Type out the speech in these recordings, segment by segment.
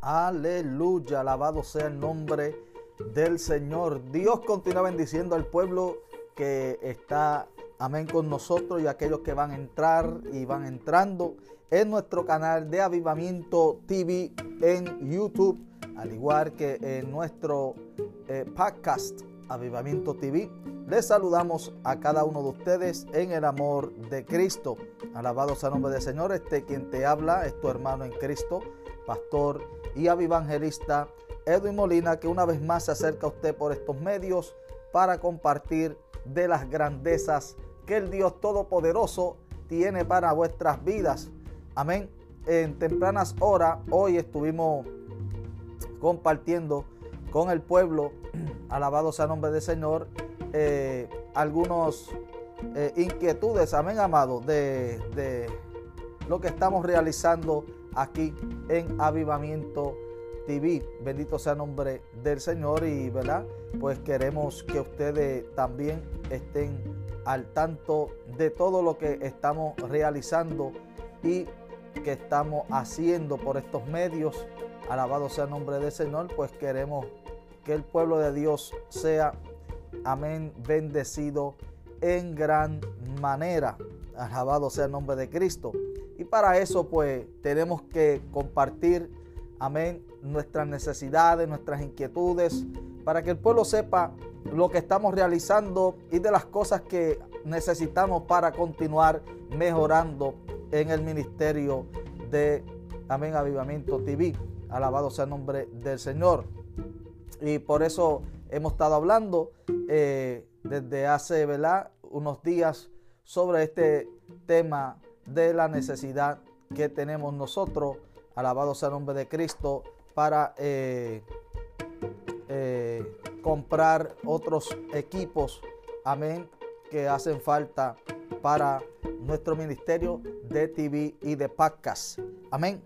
Aleluya, alabado sea el nombre del Señor. Dios continúa bendiciendo al pueblo que está, amén, con nosotros y aquellos que van a entrar y van entrando en nuestro canal de Avivamiento TV en YouTube, al igual que en nuestro eh, podcast Avivamiento TV. Les saludamos a cada uno de ustedes en el amor de Cristo. Alabado sea el nombre del Señor. Este quien te habla es tu hermano en Cristo, pastor y evangelista Edwin Molina, que una vez más se acerca a usted por estos medios para compartir de las grandezas que el Dios Todopoderoso tiene para vuestras vidas. Amén. En tempranas horas, hoy estuvimos compartiendo con el pueblo, alabado sea el nombre del Señor, eh, algunos eh, inquietudes, amén, amado, de, de lo que estamos realizando aquí en Avivamiento TV. Bendito sea el nombre del Señor y, ¿verdad? Pues queremos que ustedes también estén al tanto de todo lo que estamos realizando y que estamos haciendo por estos medios. Alabado sea el nombre del Señor, pues queremos que el pueblo de Dios sea, amén, bendecido en gran manera. Alabado sea el nombre de Cristo. Y para eso pues tenemos que compartir, amén, nuestras necesidades, nuestras inquietudes, para que el pueblo sepa lo que estamos realizando y de las cosas que necesitamos para continuar mejorando en el ministerio de Amén Avivamiento TV. Alabado sea el nombre del Señor. Y por eso hemos estado hablando eh, desde hace ¿verdad? unos días sobre este tema de la necesidad que tenemos nosotros, alabado sea el nombre de Cristo, para eh, eh, comprar otros equipos, amén, que hacen falta para nuestro ministerio de TV y de podcast. Amén.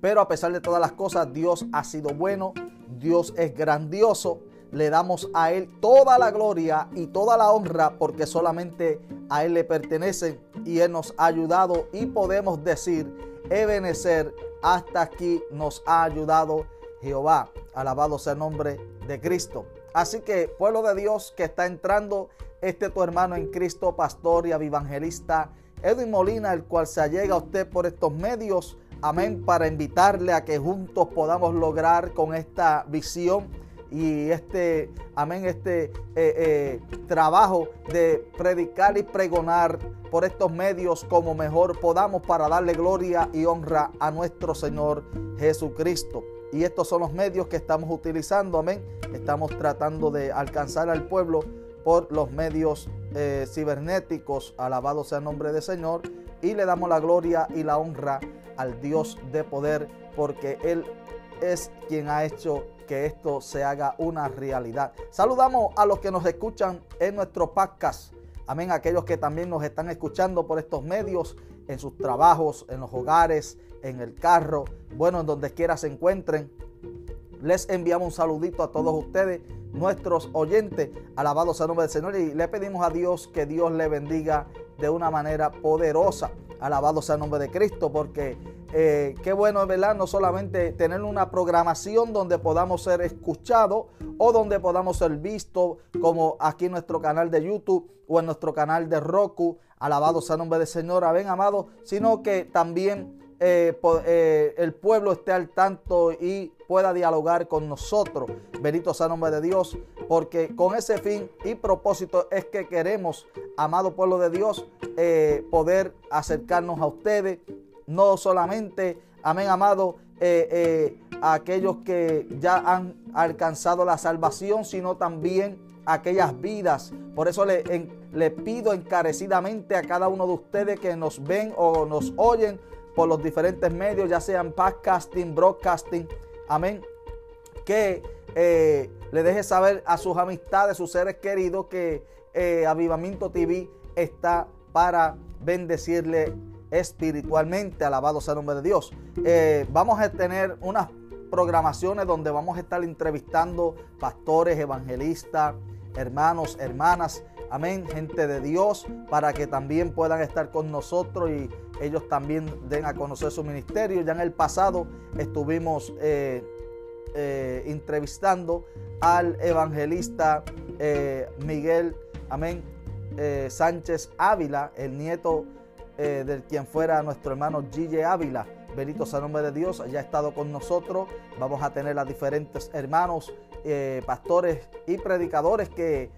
Pero a pesar de todas las cosas, Dios ha sido bueno, Dios es grandioso le damos a Él toda la gloria y toda la honra porque solamente a Él le pertenecen y Él nos ha ayudado y podemos decir, Ebenecer, hasta aquí nos ha ayudado Jehová. Alabado sea el nombre de Cristo. Así que, pueblo de Dios que está entrando, este tu hermano en Cristo, pastor y evangelista Edwin Molina, el cual se allega a usted por estos medios. Amén, para invitarle a que juntos podamos lograr con esta visión y este, amén, este eh, eh, trabajo de predicar y pregonar por estos medios como mejor podamos para darle gloria y honra a nuestro Señor Jesucristo. Y estos son los medios que estamos utilizando, amén. Estamos tratando de alcanzar al pueblo por los medios eh, cibernéticos. Alabado sea el nombre del Señor. Y le damos la gloria y la honra al Dios de poder porque Él es quien ha hecho que esto se haga una realidad. Saludamos a los que nos escuchan en nuestro podcast. Amén, aquellos que también nos están escuchando por estos medios, en sus trabajos, en los hogares, en el carro, bueno, en donde quiera se encuentren. Les enviamos un saludito a todos ustedes, nuestros oyentes. Alabados sea el nombre del Señor. Y le pedimos a Dios que Dios le bendiga de una manera poderosa. Alabado sea el nombre de Cristo, porque eh, qué bueno es verdad, no solamente tener una programación donde podamos ser escuchados o donde podamos ser vistos, como aquí en nuestro canal de YouTube o en nuestro canal de Roku. Alabado sea el nombre del Señor, amén, amado, sino que también eh, eh, el pueblo esté al tanto y pueda dialogar con nosotros. Bendito sea nombre de Dios, porque con ese fin y propósito es que queremos, amado pueblo de Dios, poder acercarnos a ustedes, no solamente, amén, amado, a aquellos que ya han alcanzado la salvación, sino también aquellas vidas. Por eso le, le pido encarecidamente a cada uno de ustedes que nos ven o nos oyen por los diferentes medios, ya sean podcasting, broadcasting, amén, que eh, le deje saber a sus amistades, sus seres queridos, que eh, Avivamiento TV está para bendecirle espiritualmente. Alabado sea el nombre de Dios. Eh, vamos a tener unas programaciones donde vamos a estar entrevistando pastores, evangelistas, hermanos, hermanas, amén, gente de Dios, para que también puedan estar con nosotros y ellos también den a conocer su ministerio. Ya en el pasado estuvimos eh, eh, entrevistando al evangelista Miguel, amén, Sánchez Ávila, el nieto del quien fuera nuestro hermano Gille Ávila. Benito sea nombre de Dios, ya ha estado con nosotros. Vamos a tener a diferentes hermanos, pastores y predicadores que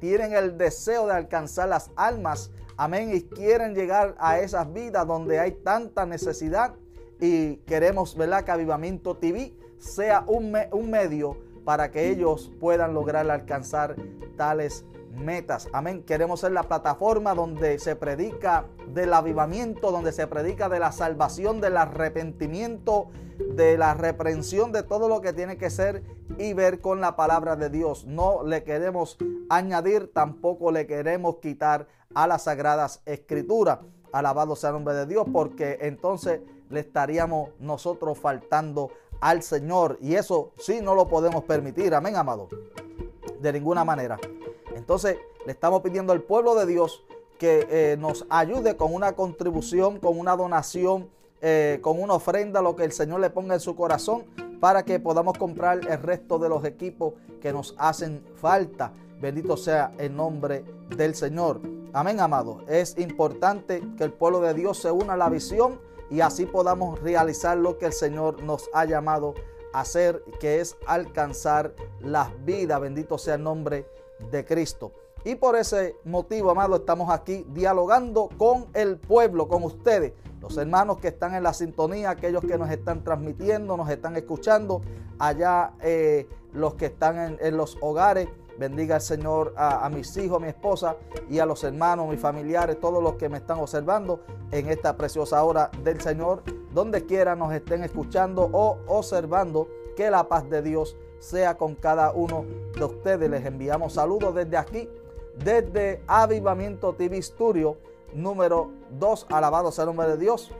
tienen el deseo de alcanzar las almas Amén. Y quieren llegar a esas vidas donde hay tanta necesidad. Y queremos, ¿verdad? Que Avivamiento TV sea un, un medio para que ellos puedan lograr alcanzar tales metas. Amén. Queremos ser la plataforma donde se predica del avivamiento, donde se predica de la salvación, del arrepentimiento, de la reprensión de todo lo que tiene que ser y ver con la palabra de Dios. No le queremos añadir, tampoco le queremos quitar a las sagradas escrituras. Alabado sea el nombre de Dios, porque entonces le estaríamos nosotros faltando al Señor. Y eso sí no lo podemos permitir. Amén, amado. De ninguna manera. Entonces le estamos pidiendo al pueblo de Dios que eh, nos ayude con una contribución, con una donación, eh, con una ofrenda, lo que el Señor le ponga en su corazón para que podamos comprar el resto de los equipos que nos hacen falta. Bendito sea el nombre del Señor. Amén, amado. Es importante que el pueblo de Dios se una a la visión y así podamos realizar lo que el Señor nos ha llamado a hacer, que es alcanzar las vidas. Bendito sea el nombre de Cristo. Y por ese motivo, amado, estamos aquí dialogando con el pueblo, con ustedes, los hermanos que están en la sintonía, aquellos que nos están transmitiendo, nos están escuchando, allá eh, los que están en los hogares Bendiga al Señor a, mis hijos, a mi esposa y a los hermanos, mis familiares, todos los que me están observando en esta preciosa hora del Señor. Donde quiera nos estén escuchando o observando, que la paz de Dios sea con cada uno de ustedes. Les enviamos saludos desde aquí, desde Avivamiento TV Studio número 2. Alabado sea el nombre de Dios.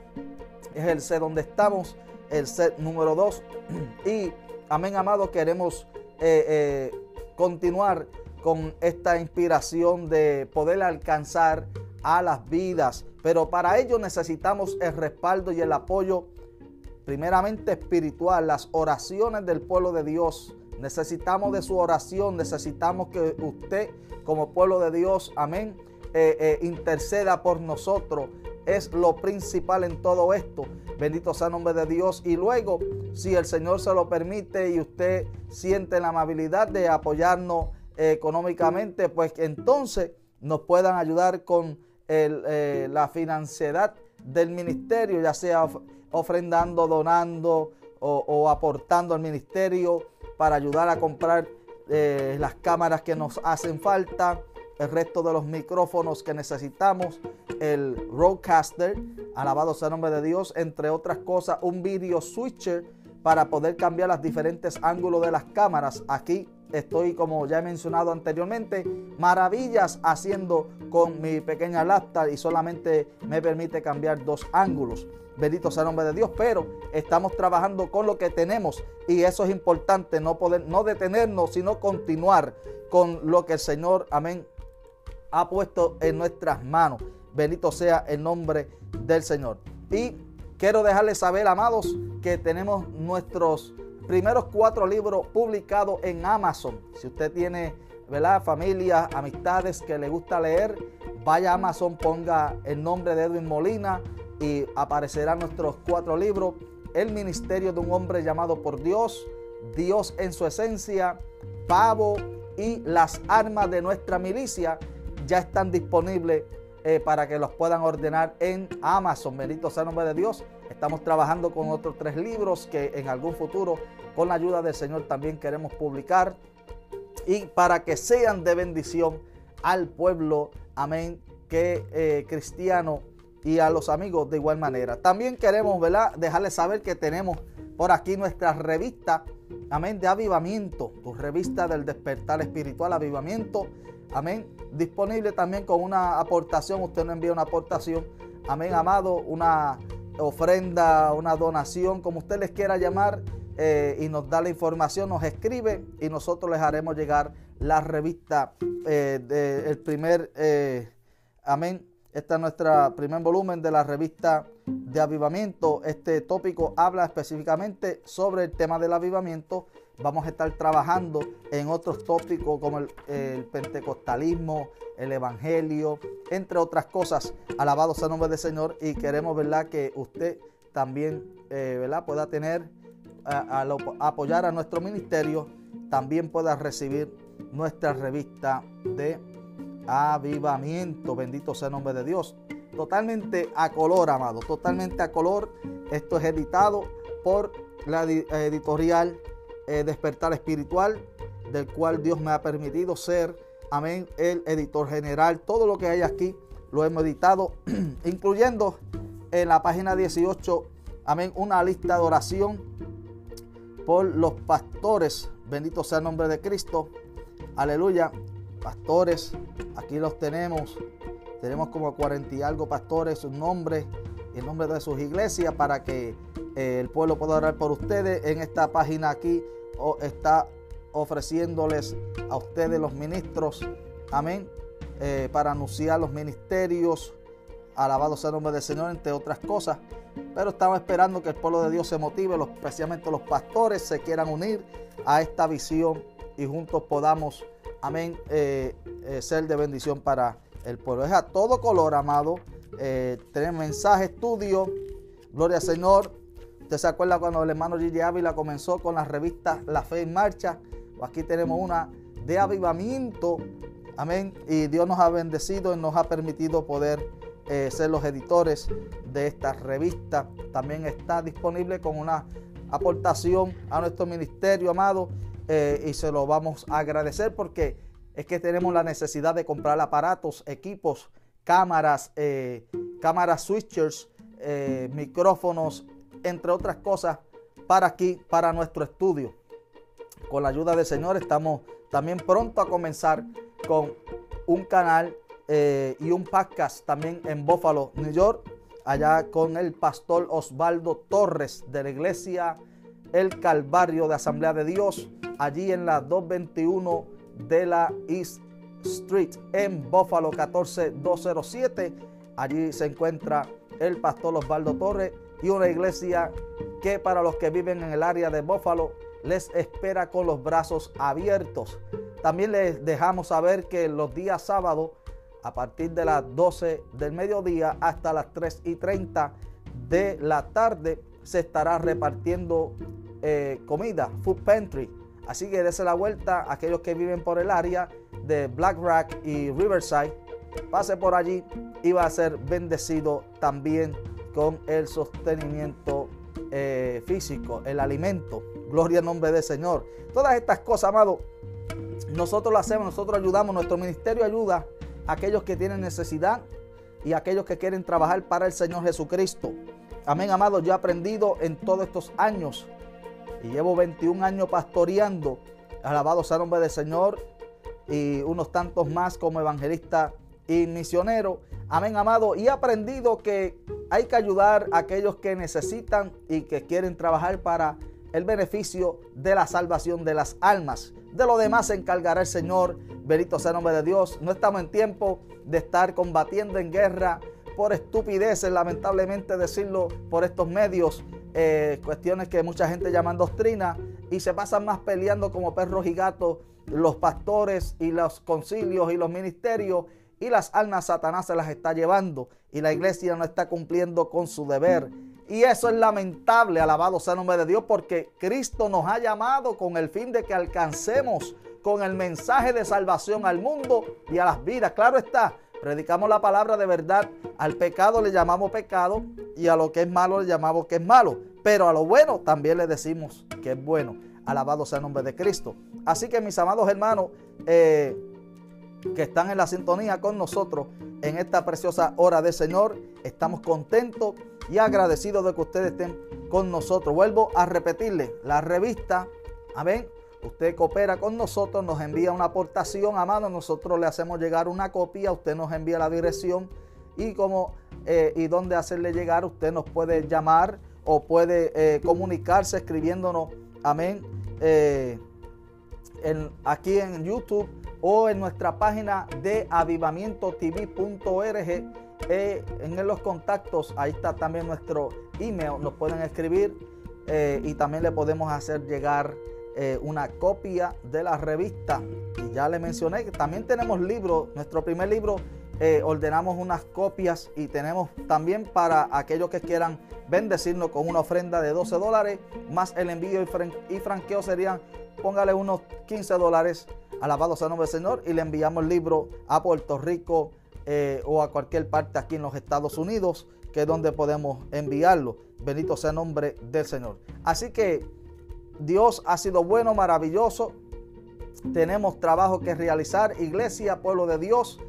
Es el set donde estamos, el set número 2. Y amén, amado, queremos eh, eh, continuar con esta inspiración de poder alcanzar a las vidas. Pero para ello necesitamos el respaldo y el apoyo primeramente espiritual, las oraciones del pueblo de Dios. Necesitamos de su oración, necesitamos que usted como pueblo de Dios, amén, eh, eh, interceda por nosotros. Es lo principal en todo esto. Bendito sea el nombre de Dios. Y luego, si el Señor se lo permite y usted siente la amabilidad de apoyarnos eh, económicamente, pues entonces nos puedan ayudar con la financiedad del ministerio, ya sea ofrendando, donando o, aportando al ministerio para ayudar a comprar eh, las cámaras que nos hacen falta el resto de los micrófonos que necesitamos, el Roadcaster, alabado sea el nombre de Dios, entre otras cosas, un video switcher para poder cambiar los diferentes ángulos de las cámaras. Aquí estoy, como ya he mencionado anteriormente, maravillas haciendo con mi pequeña laptop y solamente me permite cambiar dos ángulos. Bendito sea el nombre de Dios, pero estamos trabajando con lo que tenemos y eso es importante, no poder, no detenernos, sino continuar con lo que el Señor, amén, ha puesto en nuestras manos. Bendito sea el nombre del Señor. Y quiero dejarles saber, amados, que tenemos nuestros primeros cuatro libros publicados en Amazon. Si usted tiene, ¿verdad? Familia, amistades que le gusta leer, vaya a Amazon, ponga el nombre de Edwin Molina y aparecerán nuestros cuatro libros. El ministerio de un hombre llamado por Dios, Dios en su esencia, Pavo y las armas de nuestra milicia ya están disponibles eh, para que los puedan ordenar en Amazon. Bendito sea el nombre de Dios. Estamos trabajando con otros tres libros que en algún futuro, con la ayuda del Señor, también queremos publicar. Y para que sean de bendición al pueblo, amén, que eh, cristiano y a los amigos de igual manera. También queremos, ¿verdad? Dejarles saber que tenemos por aquí nuestra revista, amén, de avivamiento, tu revista del despertar espiritual, avivamiento Amén. Disponible también con una aportación. Usted nos envía una aportación. Amén, amado. Una ofrenda, una donación, como usted les quiera llamar. Eh, y nos da la información, nos escribe y nosotros les haremos llegar la revista eh, el primer, eh, amén, este es nuestro primer volumen de la revista de avivamiento. Este tópico habla específicamente sobre el tema del avivamiento. Vamos a estar trabajando en otros tópicos como el, pentecostalismo, el evangelio, entre otras cosas. Alabado sea el nombre del Señor y queremos, ¿verdad?, que usted también, eh, ¿verdad?, pueda tener, al apoyar a nuestro ministerio, también pueda recibir nuestra revista de avivamiento. Bendito sea el nombre de Dios. Totalmente a color, amado. Totalmente a color. Esto es editado por la editorial eh, Despertar Espiritual, del cual Dios me ha permitido ser, amén, el editor general. Todo lo que hay aquí lo hemos editado, incluyendo en la página 18, amén, una lista de oración por los pastores. Bendito sea el nombre de Cristo. Aleluya pastores. Aquí los tenemos. Tenemos como cuarenta y algo pastores, sus nombres el nombre de sus iglesias para que el pueblo pueda orar por ustedes. En esta página aquí está ofreciéndoles a ustedes los ministros. Amén. Eh, para anunciar los ministerios. Alabado sea el nombre del Señor, entre otras cosas. Pero estamos esperando que el pueblo de Dios se motive, especialmente los pastores se quieran unir a esta visión y juntos podamos amén, eh, eh, ser de bendición para el pueblo. Es a todo color, amado. Eh, tenemos mensaje, estudio. Gloria al Señor. Usted se acuerda cuando el hermano Gigi Ávila comenzó con la revista La Fe en Marcha. Aquí tenemos una de avivamiento. Amén. Y Dios nos ha bendecido y nos ha permitido poder ser los editores de esta revista. También está disponible con una aportación a nuestro ministerio, amado. Eh, y se lo vamos a agradecer porque es que tenemos la necesidad de comprar aparatos, equipos, cámaras, eh, cámaras switchers, eh, micrófonos, entre otras cosas, para aquí, para nuestro estudio. Con la ayuda del Señor estamos también pronto a comenzar con un canal y un podcast también en Buffalo, New York, allá con el pastor Osvaldo Torres de la iglesia El Calvario de Asamblea de Dios allí en la 221 de la East Street en Buffalo 14207. Allí se encuentra el pastor Osvaldo Torres y una iglesia que para los que viven en el área de Buffalo les espera con los brazos abiertos. También les dejamos saber que los días sábados, a partir de las 12 del mediodía hasta las 3 y 30 de la tarde, se estará repartiendo eh, comida, food pantry, Así que dése la vuelta a aquellos que viven por el área de Black Rock y Riverside. Pase por allí y va a ser bendecido también con el sostenimiento eh, físico, el alimento. Gloria al nombre del Señor. Todas estas cosas, amado, nosotros lo hacemos, nosotros ayudamos, nuestro ministerio ayuda a aquellos que tienen necesidad y a aquellos que quieren trabajar para el Señor Jesucristo. Amén, amado. Yo he aprendido en todos estos años y llevo 21 años pastoreando. Alabado sea nombre del Señor y unos tantos más como evangelista y misionero. Amén, amado. Y he aprendido que hay que ayudar a aquellos que necesitan y que quieren trabajar para el beneficio de la salvación de las almas. De lo demás se encargará el Señor. Bendito sea el nombre de Dios. No estamos en tiempo de estar combatiendo en guerra por estupideces, lamentablemente decirlo por estos medios, eh, cuestiones que mucha gente llaman doctrina y se pasan más peleando como perros y gatos los pastores y los concilios y los ministerios y las almas Satanás se las está llevando y la iglesia no está cumpliendo con su deber. Y eso es lamentable, alabado sea el nombre de Dios, porque Cristo nos ha llamado con el fin de que alcancemos con el mensaje de salvación al mundo y a las vidas. Claro está, predicamos la palabra de verdad. Al pecado le llamamos pecado y a lo que es malo le llamamos que es malo. Pero a lo bueno también le decimos que es bueno. Alabado sea el nombre de Cristo. Así que mis amados hermanos eh, que están en la sintonía con nosotros en esta preciosa hora del Señor, estamos contentos y agradecidos de que ustedes estén con nosotros. Vuelvo a repetirle, la revista, amén, Usted coopera con nosotros, nos envía una aportación a mano, nosotros le hacemos llegar una copia, usted nos envía la dirección y cómo eh, y dónde hacerle llegar, usted nos puede llamar o puede eh, comunicarse escribiéndonos, amén, eh, aquí en YouTube o en nuestra página de avivamientotv.org. Eh, en los contactos, ahí está también nuestro email, nos pueden escribir eh, y también le podemos hacer llegar eh, una copia de la revista. Y ya le mencioné que también tenemos libros, nuestro primer libro ordenamos unas copias y tenemos también para aquellos que quieran bendecirnos con una ofrenda de 12 dólares, más el envío y, franqueo serían, póngale unos 15 dólares, alabado sea el nombre del Señor, y le enviamos el libro a Puerto Rico eh, o a cualquier parte aquí en los Estados Unidos, que es donde podemos enviarlo. Bendito sea el nombre del Señor. Así que Dios ha sido bueno, maravilloso. Tenemos trabajo que realizar, iglesia, pueblo de Dios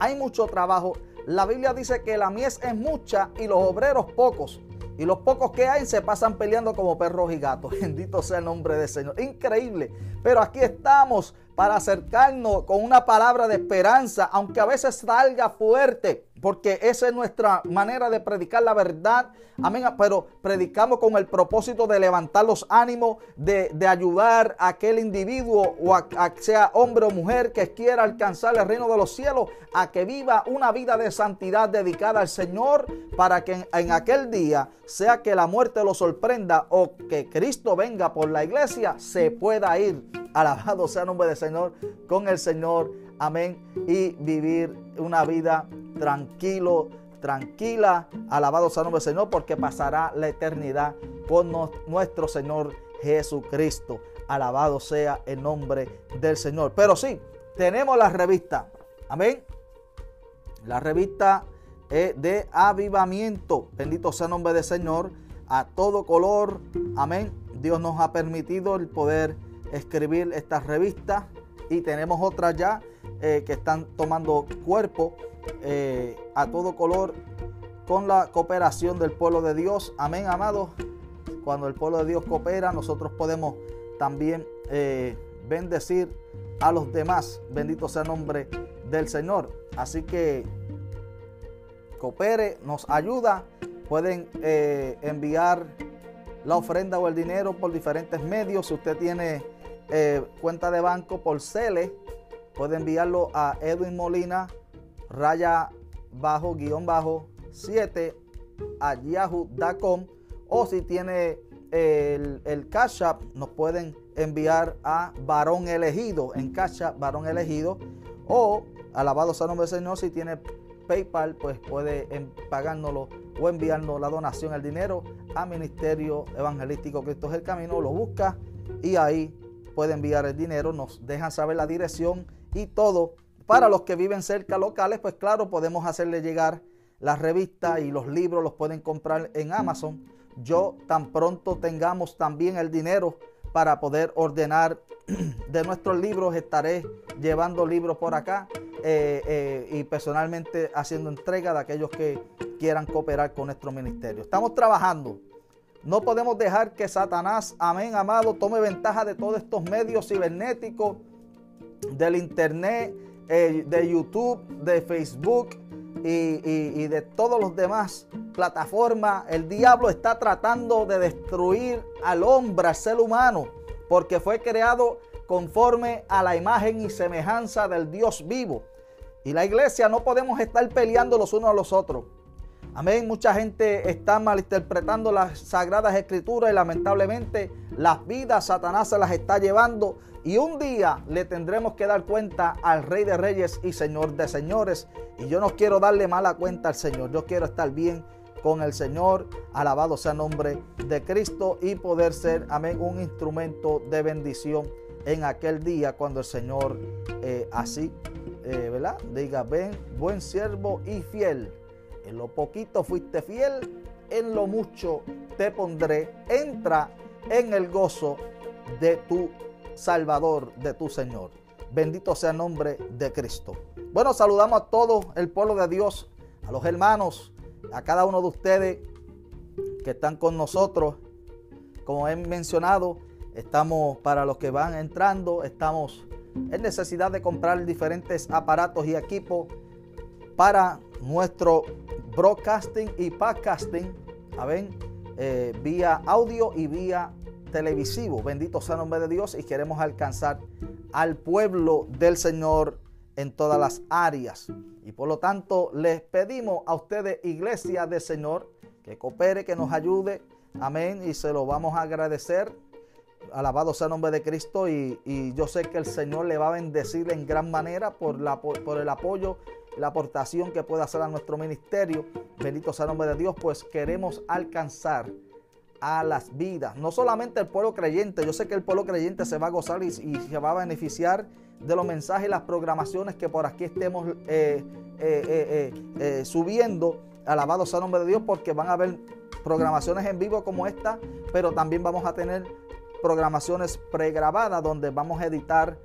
hay mucho trabajo. La Biblia dice que la mies es mucha y los obreros pocos. Y los pocos que hay se pasan peleando como perros y gatos. Bendito sea el nombre del Señor. Increíble. Pero aquí estamos para acercarnos con una palabra de esperanza, aunque a veces salga fuerte porque esa es nuestra manera de predicar la verdad. Amén. Pero predicamos con el propósito de levantar los ánimos, de, ayudar a aquel individuo, o a, sea hombre o mujer que quiera alcanzar el reino de los cielos, a que viva una vida de santidad dedicada al Señor, para que en, aquel día, sea que la muerte lo sorprenda o que Cristo venga por la iglesia, se pueda ir. Alabado sea el nombre del Señor con el Señor. Amén. Y vivir una vida tranquilo, tranquila. Alabado sea el nombre del Señor, porque pasará la eternidad con nuestro Señor Jesucristo. Alabado sea el nombre del Señor. Pero sí, tenemos la revista. Amén. La revista de avivamiento. Bendito sea el nombre del Señor. A todo color. Amén. Dios nos ha permitido el poder escribir esta revista. Y tenemos otras ya eh, que están tomando cuerpo. Eh, a todo color con la cooperación del pueblo de Dios. Amén, amados. Cuando el pueblo de Dios coopera, nosotros podemos también eh, bendecir a los demás. Bendito sea el nombre del Señor. Así que coopere, nos ayuda. Pueden eh, enviar la ofrenda o el dinero por diferentes medios. Si usted tiene cuenta de banco por Cele, puede enviarlo a Edwin Molina raya bajo guion bajo 7 a yahoo.com o si tiene el, el Cash App nos pueden enviar a varón elegido en Cash varón elegido. O alabado sea nombre del Señor si tiene PayPal pues puede pagárnoslo o enviarnos la donación el dinero a Ministerio Evangelístico Cristo es el Camino. Lo busca y ahí puede enviar el dinero. Nos dejan saber la dirección y todo para los que viven cerca locales, pues claro, podemos hacerle llegar las revistas y los libros los pueden comprar en Amazon. Yo tan pronto tengamos también el dinero para poder ordenar de nuestros libros, estaré llevando libros por acá eh, eh, y personalmente haciendo entrega de aquellos que quieran cooperar con nuestro ministerio. Estamos trabajando. No podemos dejar que Satanás, amén, amado, tome ventaja de todos estos medios cibernéticos, del internet, eh, de YouTube, de Facebook y, de todos los demás plataformas, el diablo está tratando de destruir al hombre, al ser humano, porque fue creado conforme a la imagen y semejanza del Dios vivo. Y la iglesia no podemos estar peleando los unos a los otros. Amén. Mucha gente está malinterpretando las sagradas escrituras y lamentablemente las vidas Satanás se las está llevando y un día le tendremos que dar cuenta al Rey de Reyes y Señor de Señores. Y yo no quiero darle mala cuenta al Señor. Yo quiero estar bien con el Señor. Alabado sea el nombre de Cristo y poder ser, amén, un instrumento de bendición en aquel día cuando el Señor eh, así, eh, ¿verdad? Diga, ven, buen siervo y fiel. En lo poquito fuiste fiel, en lo mucho te pondré. Entra en el gozo de tu Salvador de tu Señor. Bendito sea el nombre de Cristo. Bueno, saludamos a todo el pueblo de Dios, a los hermanos, a cada uno de ustedes que están con nosotros. Como he mencionado, estamos para los que van entrando, estamos en necesidad de comprar diferentes aparatos y equipos para nuestro broadcasting y podcasting, a ver, eh, vía audio y vía televisivo. Bendito sea el nombre de Dios y queremos alcanzar al pueblo del Señor en todas las áreas. Y por lo tanto les pedimos a ustedes, iglesia del Señor, que coopere, que nos ayude. Amén. Y se lo vamos a agradecer. Alabado sea el nombre de Cristo. Y, yo sé que el Señor le va a bendecir en gran manera por, la, por el apoyo, la aportación que pueda hacer a nuestro ministerio. Bendito sea el nombre de Dios, pues queremos alcanzar a las vidas. No solamente el pueblo creyente, yo sé que el pueblo creyente se va a gozar y, se va a beneficiar de los mensajes y las programaciones que por aquí estemos eh, eh, eh, subiendo. Alabado sea el nombre de Dios porque van a haber programaciones en vivo como esta, pero también vamos a tener programaciones pregrabadas donde vamos a editar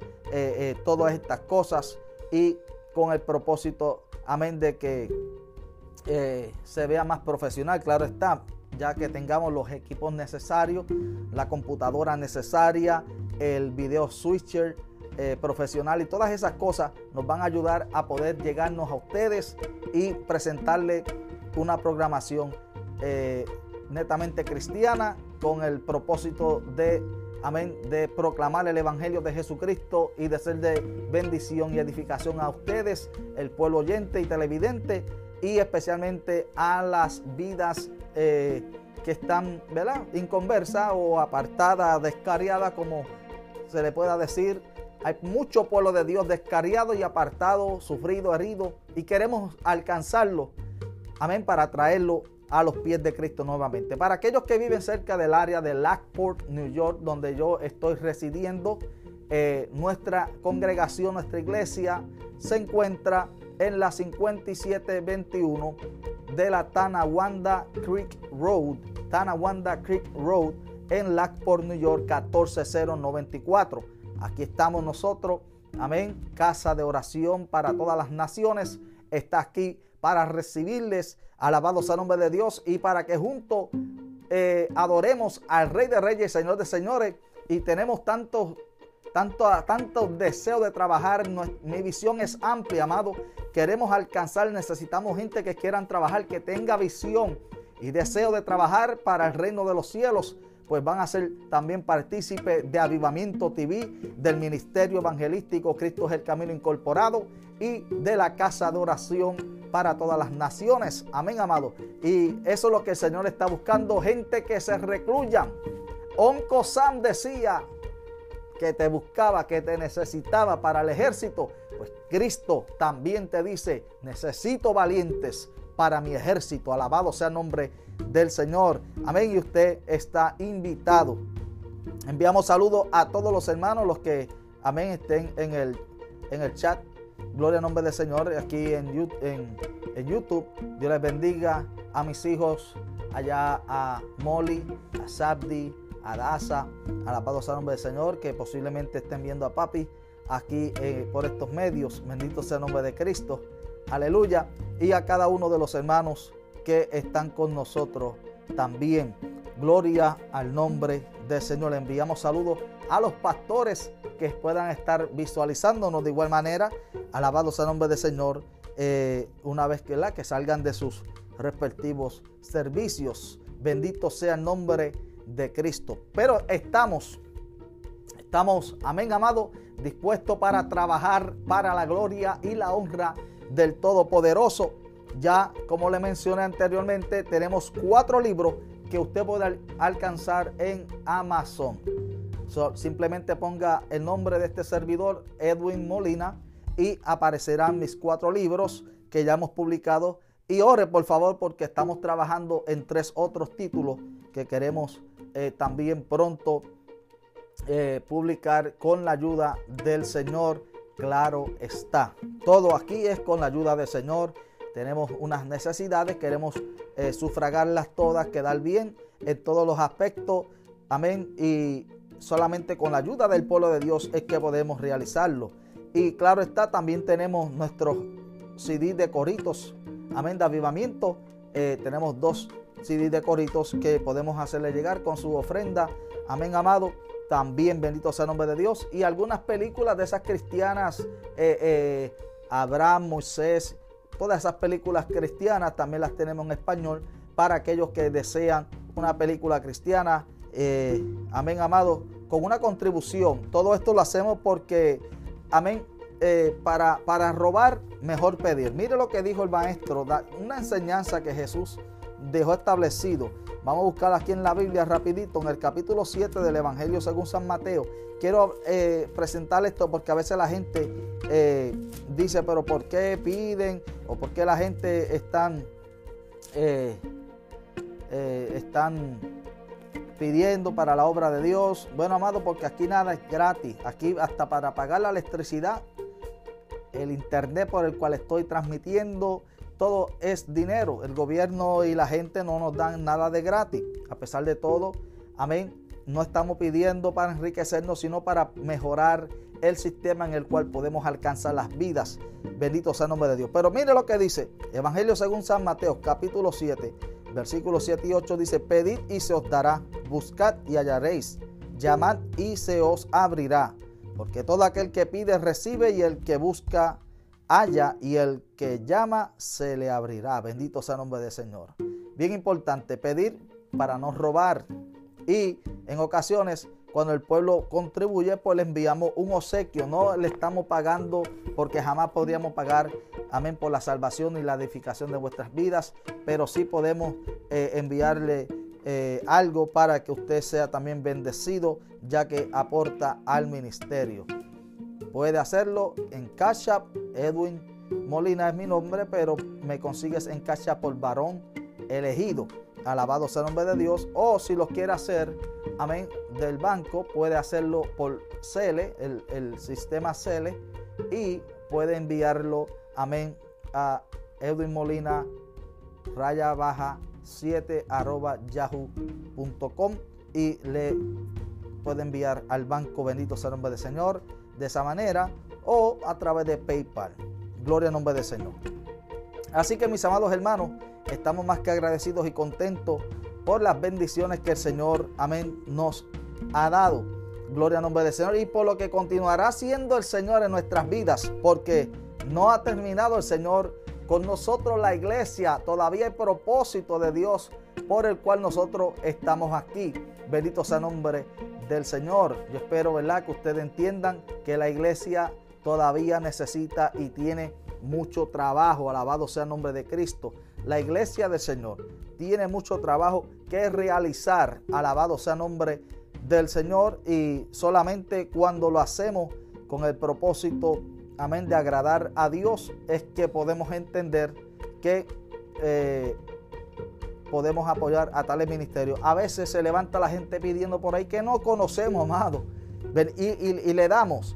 todas estas cosas y con el propósito, amén, de que se vea más profesional, claro está ya que tengamos los equipos necesarios, la computadora necesaria, el video switcher eh, profesional y todas esas cosas nos van a ayudar a poder llegarnos a ustedes y presentarle una programación eh, netamente cristiana con el propósito de amén, de proclamar el Evangelio de Jesucristo y de ser de bendición y edificación a ustedes, el pueblo oyente y televidente, y especialmente a las vidas eh, que están ¿verdad? inconversas o apartadas, descariadas, como se le pueda decir. Hay mucho pueblo de Dios descariado y apartado, sufrido, herido, y queremos alcanzarlo, amén, para traerlo a los pies de Cristo nuevamente. Para aquellos que viven cerca del área de Lockport, New York, donde yo estoy residiendo, eh, nuestra congregación, nuestra iglesia se encuentra en la 5721 de la Tanawanda Creek Road, Tanawanda Creek Road en Lockport, New York 14094. Aquí estamos nosotros, amén, casa de oración para todas las naciones. Está aquí para recibirles, alabados al nombre de Dios y para que juntos eh, adoremos al Rey de Reyes, Señor de Señores. Y tenemos tantos tanto, tanto deseo de trabajar. Mi visión es amplia, amado. Queremos alcanzar, necesitamos gente que quieran trabajar, que tenga visión y deseo de trabajar para el reino de los cielos. Pues van a ser también partícipes de Avivamiento TV, del Ministerio Evangelístico Cristo es el Camino Incorporado y de la Casa de Oración para todas las naciones. Amén, amado. Y eso es lo que el Señor está buscando, gente que se recluyan. Onco Sam decía, que te buscaba, que te necesitaba para el ejército, pues Cristo también te dice, necesito valientes para mi ejército. Alabado sea el nombre del Señor. Amén. Y usted está invitado. Enviamos saludos a todos los hermanos, los que, amén, estén en el, en el chat. Gloria al nombre del Señor aquí en, en, en YouTube. Dios les bendiga a mis hijos, allá a Molly, a Sabdi, a Daza, alabado sea el nombre del Señor, que posiblemente estén viendo a papi aquí eh, por estos medios. Bendito sea el nombre de Cristo. Aleluya. Y a cada uno de los hermanos que están con nosotros también. Gloria al nombre del Señor. Le enviamos saludos a los pastores que puedan estar visualizándonos de igual manera. Alabado sea el nombre del Señor. Eh, una vez que, la, que salgan de sus respectivos servicios. Bendito sea el nombre de Cristo. Pero estamos, estamos, amén, amado, dispuestos para trabajar para la gloria y la honra del Todopoderoso. Ya, como le mencioné anteriormente, tenemos cuatro libros que usted puede alcanzar en Amazon. Simplemente ponga el nombre de este servidor, Edwin Molina, y aparecerán mis cuatro libros que ya hemos publicado. Y ore por favor porque estamos trabajando en tres otros títulos que queremos eh, también pronto eh, publicar con la ayuda del Señor. Claro está. Todo aquí es con la ayuda del Señor. Tenemos unas necesidades, queremos eh, sufragarlas todas, quedar bien en todos los aspectos. Amén. Y solamente con la ayuda del pueblo de Dios es que podemos realizarlo. Y claro está, también tenemos nuestros CD de coritos. Amén, de avivamiento. tenemos dos CD de coritos que podemos hacerle llegar con su ofrenda. Amén, amado. También bendito sea el nombre de Dios. Y algunas películas de esas cristianas, eh, eh, Abraham, Moisés, todas esas películas cristianas también las tenemos en español para aquellos que desean una película cristiana. Eh, amén, amado. con una contribución. Todo esto lo hacemos porque, amén, eh, para, para robar, mejor pedir. Mire lo que dijo el maestro, una enseñanza que Jesús dejó establecido. Vamos a buscar aquí en la Biblia rapidito, en el capítulo 7 del Evangelio según San Mateo. Quiero eh, esto porque a veces la gente eh, dice, pero ¿por qué piden? ¿O por qué la gente están, están pidiendo para la obra de Dios? Bueno, amado, porque aquí nada es gratis. Aquí hasta para pagar la electricidad el internet por el cual estoy transmitiendo, todo es dinero. El gobierno y la gente no nos dan nada de gratis. A pesar de todo, amén. No estamos pidiendo para enriquecernos, sino para mejorar el sistema en el cual podemos alcanzar las vidas. Bendito sea el nombre de Dios. Pero mire lo que dice Evangelio según San Mateo, capítulo 7, versículos 7 y 8 dice, pedid y se os dará, buscad y hallaréis, llamad y se os abrirá. Porque todo aquel que pide recibe y el que busca halla y el que llama se le abrirá. Bendito sea el nombre del Señor. Bien importante, pedir para no robar. Y en ocasiones, cuando el pueblo contribuye, pues le enviamos un obsequio. No le estamos pagando porque jamás podríamos pagar, amén, por la salvación y la edificación de vuestras vidas. Pero sí podemos eh, enviarle eh, algo para que usted sea también bendecido, ya que aporta al ministerio. Puede hacerlo en Cash Edwin Molina es mi nombre, pero me consigues en Cash por varón elegido. Alabado sea el nombre de Dios. O si lo quiere hacer, amén, del banco, puede hacerlo por Cele, el, el sistema Cele, y puede enviarlo, amén, a Edwin Molina, raya baja 7 arroba yahoo.com y le puede enviar al banco bendito sea el nombre del Señor de esa manera o a través de PayPal. Gloria al nombre del Señor. Así que mis amados hermanos, estamos más que agradecidos y contentos por las bendiciones que el Señor, amén, nos ha dado. Gloria al nombre del Señor y por lo que continuará siendo el Señor en nuestras vidas, porque no ha terminado el Señor con nosotros la iglesia. Todavía hay propósito de Dios por el cual nosotros estamos aquí. Bendito sea el nombre del Señor. Yo espero, ¿verdad?, que ustedes entiendan que la iglesia todavía necesita y tiene mucho trabajo. Alabado sea el nombre de Cristo. La iglesia del Señor tiene mucho trabajo que realizar. Alabado sea nombre del Señor. Y solamente cuando lo hacemos con el propósito amén, de agradar a Dios, es que podemos entender que eh, podemos apoyar a tales ministerios. A veces se levanta la gente pidiendo por ahí que no conocemos, amado, y, le damos,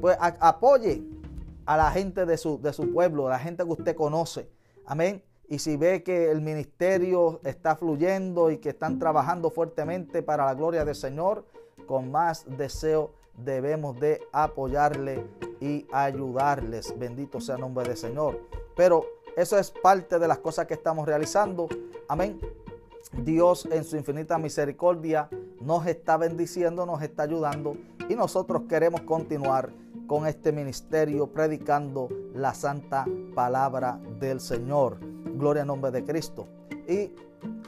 pues apoye a la gente de su pueblo, a la gente que usted conoce, amén. Y si ve que el ministerio está fluyendo y que están trabajando fuertemente para la gloria del Señor, con más deseo debemos de apoyarle y ayudarles. Bendito sea el nombre del Señor. Pero eso es parte de las cosas que estamos realizando. Amén. Dios en su infinita misericordia nos está bendiciendo, nos está ayudando y nosotros queremos continuar con este ministerio predicando la santa palabra del Señor. Gloria al nombre de Cristo. Y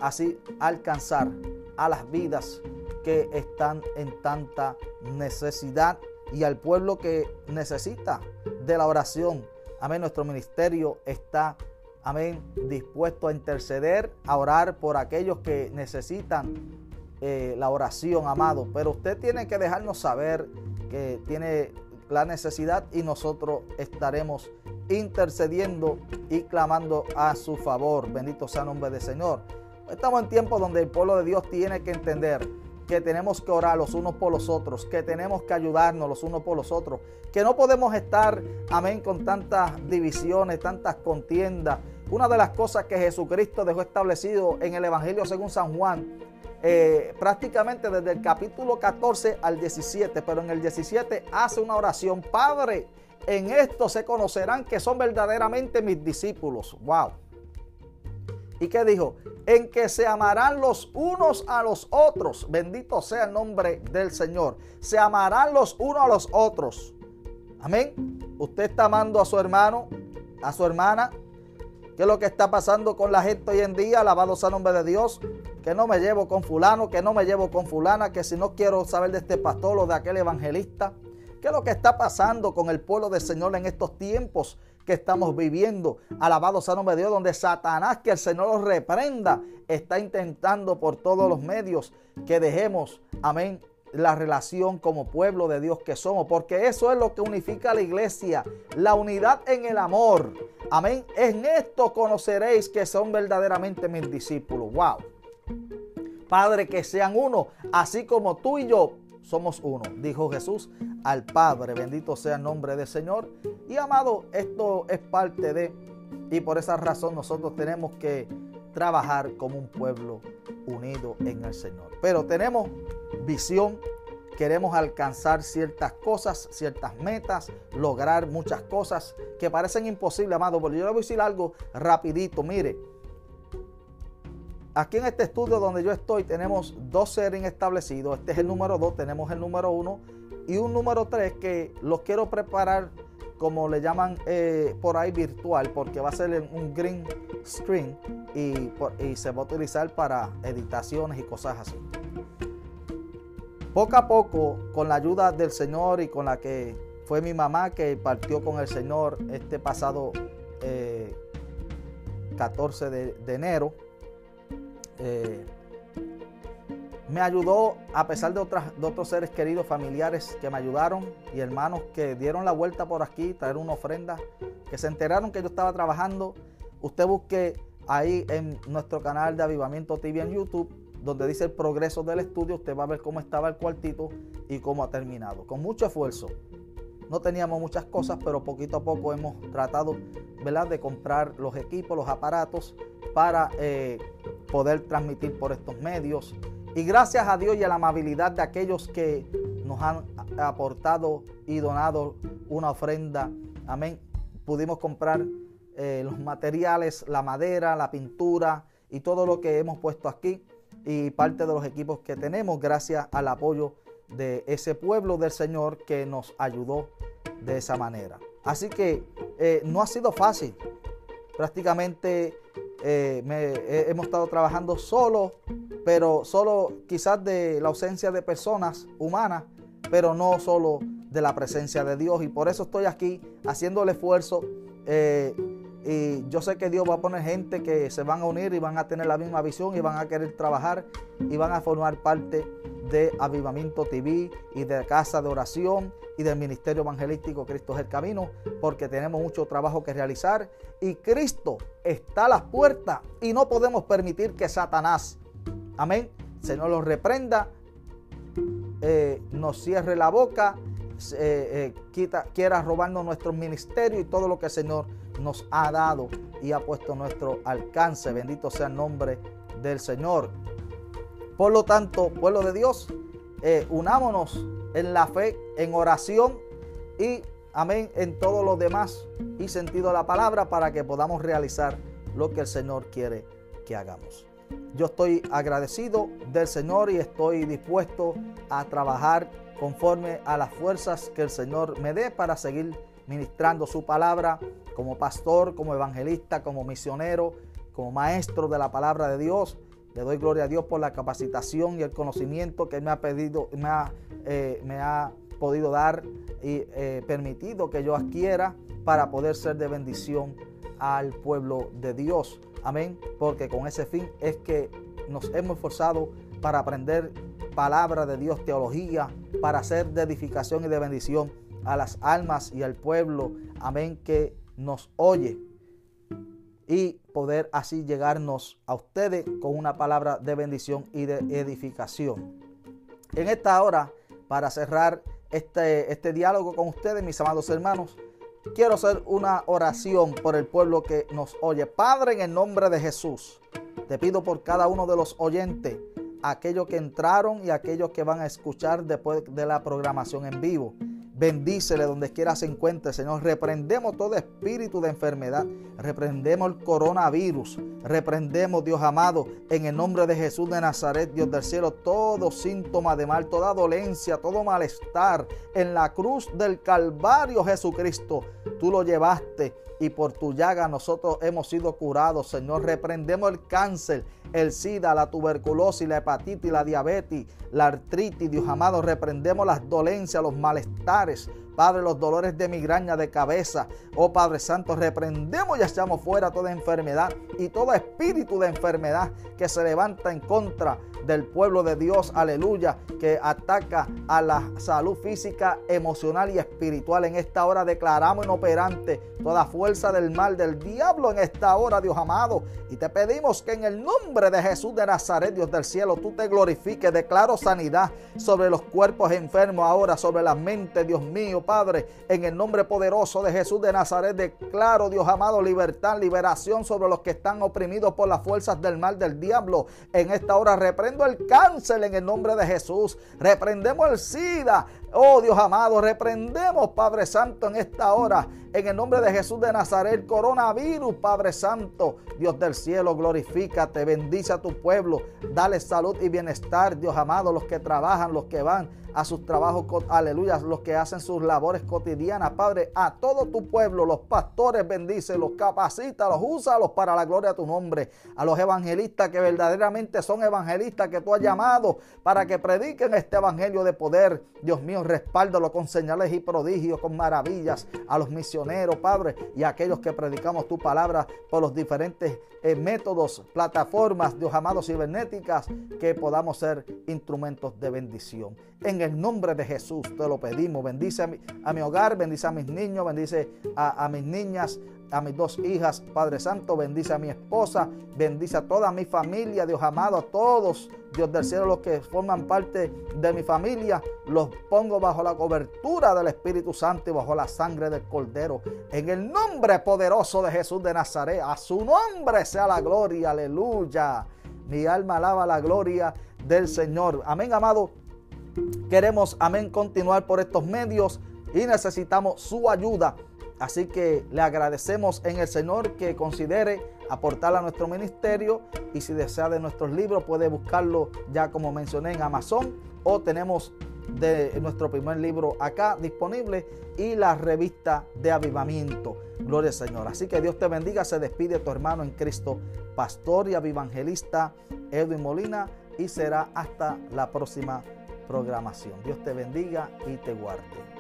así alcanzar a las vidas que están en tanta necesidad y al pueblo que necesita de la oración. Amén. Nuestro ministerio está, amén, dispuesto a interceder, a orar por aquellos que necesitan eh, la oración, amado. Pero usted tiene que dejarnos saber que tiene la necesidad y nosotros estaremos intercediendo y clamando a su favor. Bendito sea el nombre del Señor. Estamos en tiempos donde el pueblo de Dios tiene que entender que tenemos que orar los unos por los otros, que tenemos que ayudarnos los unos por los otros, que no podemos estar, amén, con tantas divisiones, tantas contiendas. Una de las cosas que Jesucristo dejó establecido en el Evangelio según San Juan, eh, prácticamente desde el capítulo 14 al 17, pero en el 17 hace una oración, Padre, en esto se conocerán que son verdaderamente mis discípulos. Wow. ¿Y qué dijo? En que se amarán los unos a los otros. Bendito sea el nombre del Señor. Se amarán los unos a los otros. Amén. Usted está amando a su hermano, a su hermana. ¿Qué es lo que está pasando con la gente hoy en día? Alabado sea el nombre de Dios. Que no me llevo con fulano, que no me llevo con fulana, que si no quiero saber de este pastor o de aquel evangelista. ¿Qué es lo que está pasando con el pueblo del Señor en estos tiempos que estamos viviendo? Alabado sea nombre de Dios, donde Satanás, que el Señor los reprenda, está intentando por todos los medios que dejemos, amén, la relación como pueblo de Dios que somos, porque eso es lo que unifica a la iglesia, la unidad en el amor. Amén. En esto conoceréis que son verdaderamente mis discípulos. Wow. Padre, que sean uno, así como tú y yo somos uno, dijo Jesús al Padre. Bendito sea el nombre del Señor. Y amado, esto es parte de, y por esa razón nosotros tenemos que trabajar como un pueblo unido en el Señor. Pero tenemos visión, queremos alcanzar ciertas cosas, ciertas metas, lograr muchas cosas que parecen imposibles, amado. Pero yo le voy a decir algo rapidito, mire. Aquí en este estudio donde yo estoy tenemos dos series establecidos. Este es el número dos, tenemos el número uno y un número tres que los quiero preparar como le llaman eh, por ahí virtual, porque va a ser un green screen y, y se va a utilizar para editaciones y cosas así. Poco a poco, con la ayuda del Señor y con la que fue mi mamá que partió con el Señor este pasado 14 eh, de, enero, eh, me ayudó a pesar de, otros seres queridos, familiares que me ayudaron y hermanos que dieron la vuelta por aquí, traer una ofrenda, que se enteraron que yo estaba trabajando. Usted busque ahí en nuestro canal de Avivamiento TV en YouTube donde dice el progreso del estudio, usted va a ver cómo estaba el cuartito y cómo ha terminado. Con mucho esfuerzo. No teníamos muchas cosas, pero poquito a poco hemos tratado ¿verdad? de comprar los equipos, los aparatos para eh, poder transmitir por estos medios. Y gracias a Dios y a la amabilidad de aquellos que nos han aportado y donado una ofrenda, amén, pudimos comprar eh, los materiales, la madera, la pintura y todo lo que hemos puesto aquí y parte de los equipos que tenemos gracias al apoyo de ese pueblo del Señor que nos ayudó de esa manera. Así que eh, no ha sido fácil. Prácticamente eh, eh, hemos estado trabajando solo, pero solo quizás de la ausencia de personas humanas, pero no solo de la presencia de Dios. Y por eso estoy aquí haciendo el esfuerzo. Y yo sé que Dios va a poner gente que se van a unir y van a tener la misma visión y van a querer trabajar y van a formar parte de Avivamiento TV y de Casa de Oración y del Ministerio Evangelístico Cristo es el Camino, porque tenemos mucho trabajo que realizar y Cristo está a las puertas y no podemos permitir que Satanás, amén, se nos lo reprenda, eh, nos cierre la boca, eh, eh, quiera robarnos nuestro ministerio y todo lo que el Señor nos ha dado y ha puesto nuestro alcance. Bendito sea el nombre del Señor. Por lo tanto, pueblo de Dios, unámonos en la fe, en oración y amén en todo lo demás y sentido de la palabra para que podamos realizar lo que el Señor quiere que hagamos. Yo estoy agradecido del Señor y estoy dispuesto a trabajar conforme a las fuerzas que el Señor me dé para seguir ministrando su palabra como pastor, como evangelista, como misionero, como maestro de la palabra de Dios. Le doy gloria a Dios por la capacitación y el conocimiento que me ha pedido, me ha, eh, me ha podido dar y eh, permitido que yo adquiera para poder ser de bendición al pueblo de Dios. Amén. Porque con ese fin es que nos hemos esforzado para aprender palabra de Dios, teología, para ser de edificación y de bendición a las almas y al pueblo, amén, que nos oye. Y poder así llegarnos a ustedes con una palabra de bendición y de edificación. En esta hora, para cerrar este, este diálogo con ustedes, mis amados hermanos, quiero hacer una oración por el pueblo que nos oye. Padre, en el nombre de Jesús, te pido por cada uno de los oyentes, aquellos que entraron y aquellos que van a escuchar después de la programación en vivo. Bendícele donde quiera se encuentre, Señor. Reprendemos todo espíritu de enfermedad. Reprendemos el coronavirus. Reprendemos, Dios amado, en el nombre de Jesús de Nazaret, Dios del cielo, todo síntoma de mal, toda dolencia, todo malestar. En la cruz del Calvario, Jesucristo, tú lo llevaste y por tu llaga nosotros hemos sido curados, Señor. Reprendemos el cáncer el SIDA, la tuberculosis, la hepatitis, la diabetes, la artritis. Dios amado, reprendemos las dolencias, los malestares. Padre, los dolores de migraña de cabeza. Oh Padre Santo, reprendemos y echamos fuera toda enfermedad y todo espíritu de enfermedad que se levanta en contra del pueblo de Dios, aleluya, que ataca a la salud física, emocional y espiritual. En esta hora declaramos inoperante toda fuerza del mal del diablo en esta hora, Dios amado. Y te pedimos que en el nombre de Jesús de Nazaret, Dios del cielo, tú te glorifiques. Declaro sanidad sobre los cuerpos enfermos ahora, sobre la mente, Dios mío, Padre. En el nombre poderoso de Jesús de Nazaret, declaro, Dios amado, libertad, liberación sobre los que están oprimidos por las fuerzas del mal del diablo. En esta hora el cáncer en el nombre de Jesús. Reprendemos el SIDA. Oh Dios amado, reprendemos Padre Santo en esta hora. En el nombre de Jesús de Nazaret, coronavirus, Padre Santo. Dios del cielo, glorifícate, bendice a tu pueblo. Dale salud y bienestar, Dios amado, los que trabajan, los que van a sus trabajos, aleluya, los que hacen sus labores cotidianas, Padre, a todo tu pueblo, los pastores bendice, los capacita, los úsalos para la gloria de tu nombre, a los evangelistas que verdaderamente son evangelistas que tú has llamado para que prediquen este evangelio de poder, Dios mío, respáldalo con señales y prodigios, con maravillas, a los misioneros, Padre, y a aquellos que predicamos tu palabra por los diferentes eh, métodos, plataformas, Dios amado, cibernéticas, que podamos ser instrumentos de bendición. En el nombre de Jesús te lo pedimos. Bendice a mi, a mi hogar, bendice a mis niños, bendice a, a mis niñas, a mis dos hijas, Padre Santo, bendice a mi esposa, bendice a toda mi familia, Dios amado, a todos, Dios del cielo, los que forman parte de mi familia, los pongo bajo la cobertura del Espíritu Santo y bajo la sangre del Cordero. En el nombre poderoso de Jesús de Nazaret, a su nombre sea la gloria, aleluya. Mi alma alaba la gloria del Señor. Amén, amado. Queremos, amén, continuar por estos medios y necesitamos su ayuda. Así que le agradecemos en el Señor que considere aportar a nuestro ministerio y si desea de nuestros libros puede buscarlo ya como mencioné en Amazon o tenemos de nuestro primer libro acá disponible y la revista de avivamiento. Gloria al Señor. Así que Dios te bendiga. Se despide tu hermano en Cristo, pastor y avivangelista Edwin Molina y será hasta la próxima programación. Dios te bendiga y te guarde.